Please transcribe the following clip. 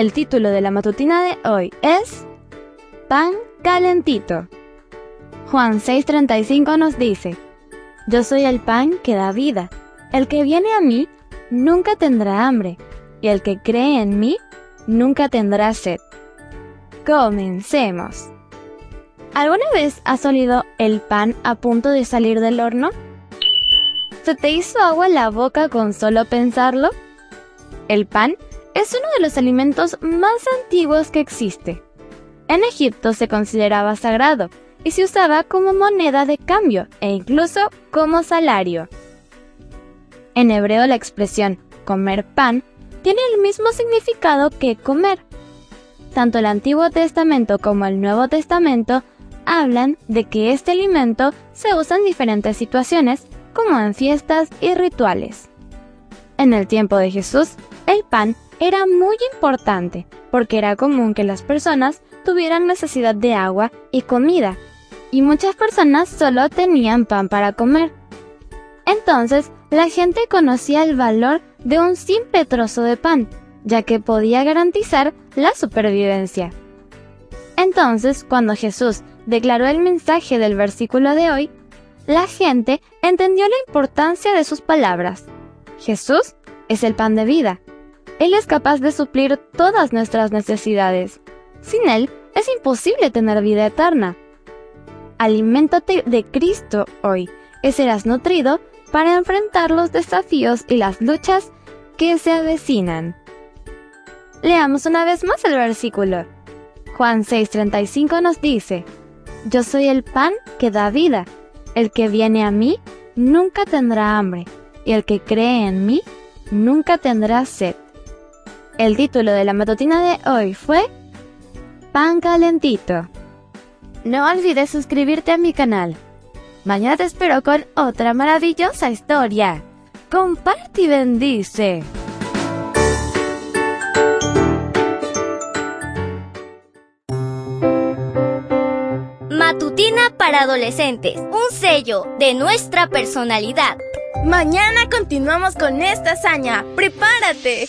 El título de la matutina de hoy es Pan calentito. Juan 6:35 nos dice, Yo soy el pan que da vida. El que viene a mí nunca tendrá hambre, y el que cree en mí nunca tendrá sed. Comencemos. ¿Alguna vez has olido el pan a punto de salir del horno? ¿Se te hizo agua en la boca con solo pensarlo? El pan es uno de los alimentos más antiguos que existe. En Egipto se consideraba sagrado y se usaba como moneda de cambio e incluso como salario. En hebreo la expresión comer pan tiene el mismo significado que comer. Tanto el Antiguo Testamento como el Nuevo Testamento hablan de que este alimento se usa en diferentes situaciones como en fiestas y rituales. En el tiempo de Jesús, el pan era muy importante porque era común que las personas tuvieran necesidad de agua y comida, y muchas personas solo tenían pan para comer. Entonces, la gente conocía el valor de un simple trozo de pan, ya que podía garantizar la supervivencia. Entonces, cuando Jesús declaró el mensaje del versículo de hoy, la gente entendió la importancia de sus palabras. Jesús es el pan de vida. Él es capaz de suplir todas nuestras necesidades. Sin Él es imposible tener vida eterna. Aliméntate de Cristo hoy y serás nutrido para enfrentar los desafíos y las luchas que se avecinan. Leamos una vez más el versículo. Juan 6:35 nos dice, Yo soy el pan que da vida. El que viene a mí nunca tendrá hambre, y el que cree en mí nunca tendrá sed. El título de la matutina de hoy fue Pan calentito. No olvides suscribirte a mi canal. Mañana te espero con otra maravillosa historia. Comparte y bendice. Matutina para adolescentes, un sello de nuestra personalidad. Mañana continuamos con esta hazaña. ¡Prepárate!